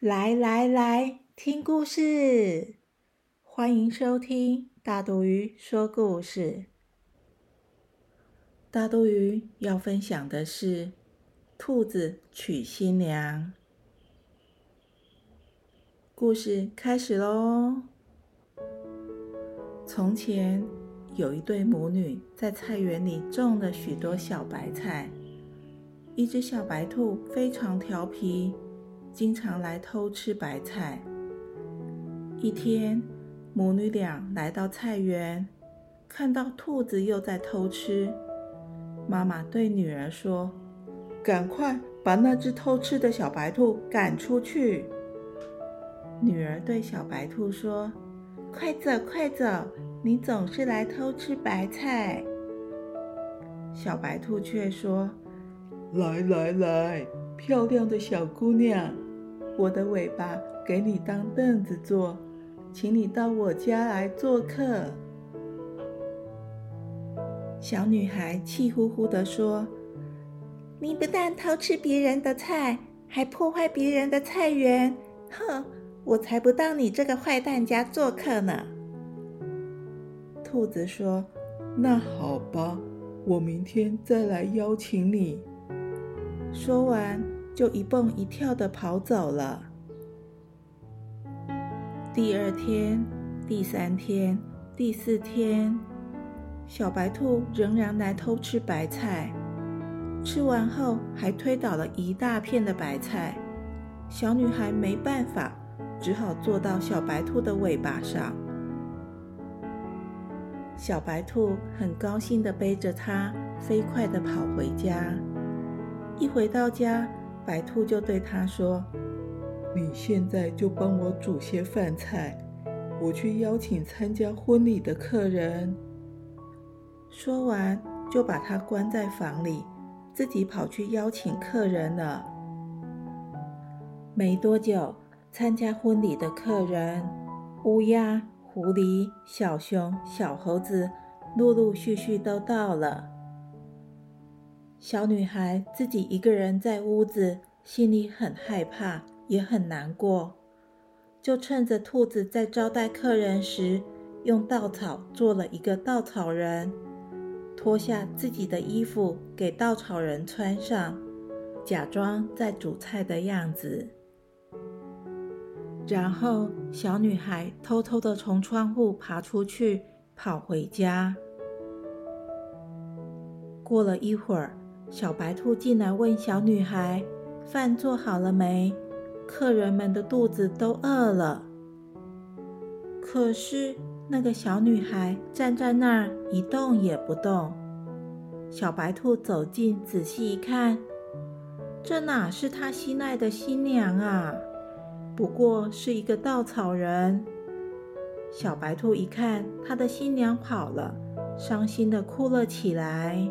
来来来，听故事！欢迎收听大肚鱼说故事。大肚鱼要分享的是兔子娶新娘。故事开始喽！从前有一对母女在菜园里种了许多小白菜，一只小白兔非常调皮。经常来偷吃白菜。一天，母女俩来到菜园，看到兔子又在偷吃。妈妈对女儿说：“赶快把那只偷吃的小白兔赶出去。”女儿对小白兔说：“快走，快走！你总是来偷吃白菜。”小白兔却说：“来来来！”漂亮的小姑娘，我的尾巴给你当凳子坐，请你到我家来做客。小女孩气呼呼地说：“你不但偷吃别人的菜，还破坏别人的菜园，哼！我才不到你这个坏蛋家做客呢。”兔子说：“那好吧，我明天再来邀请你。”说完，就一蹦一跳的跑走了。第二天、第三天、第四天，小白兔仍然来偷吃白菜，吃完后还推倒了一大片的白菜。小女孩没办法，只好坐到小白兔的尾巴上。小白兔很高兴的背着它，飞快的跑回家。一回到家，白兔就对他说：“你现在就帮我煮些饭菜，我去邀请参加婚礼的客人。”说完，就把他关在房里，自己跑去邀请客人了。没多久，参加婚礼的客人——乌鸦、狐狸、小熊、小猴子，陆陆续续都到了。小女孩自己一个人在屋子，心里很害怕，也很难过。就趁着兔子在招待客人时，用稻草做了一个稻草人，脱下自己的衣服给稻草人穿上，假装在煮菜的样子。然后，小女孩偷偷的从窗户爬出去，跑回家。过了一会儿。小白兔进来问小女孩：“饭做好了没？客人们的肚子都饿了。”可是那个小女孩站在那儿一动也不动。小白兔走近仔细一看，这哪是他心爱的新娘啊？不过是一个稻草人。小白兔一看他的新娘跑了，伤心的哭了起来。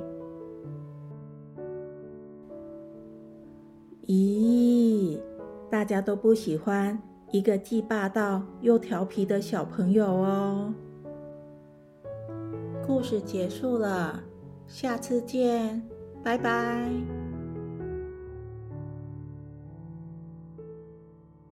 咦，大家都不喜欢一个既霸道又调皮的小朋友哦。故事结束了，下次见，拜拜。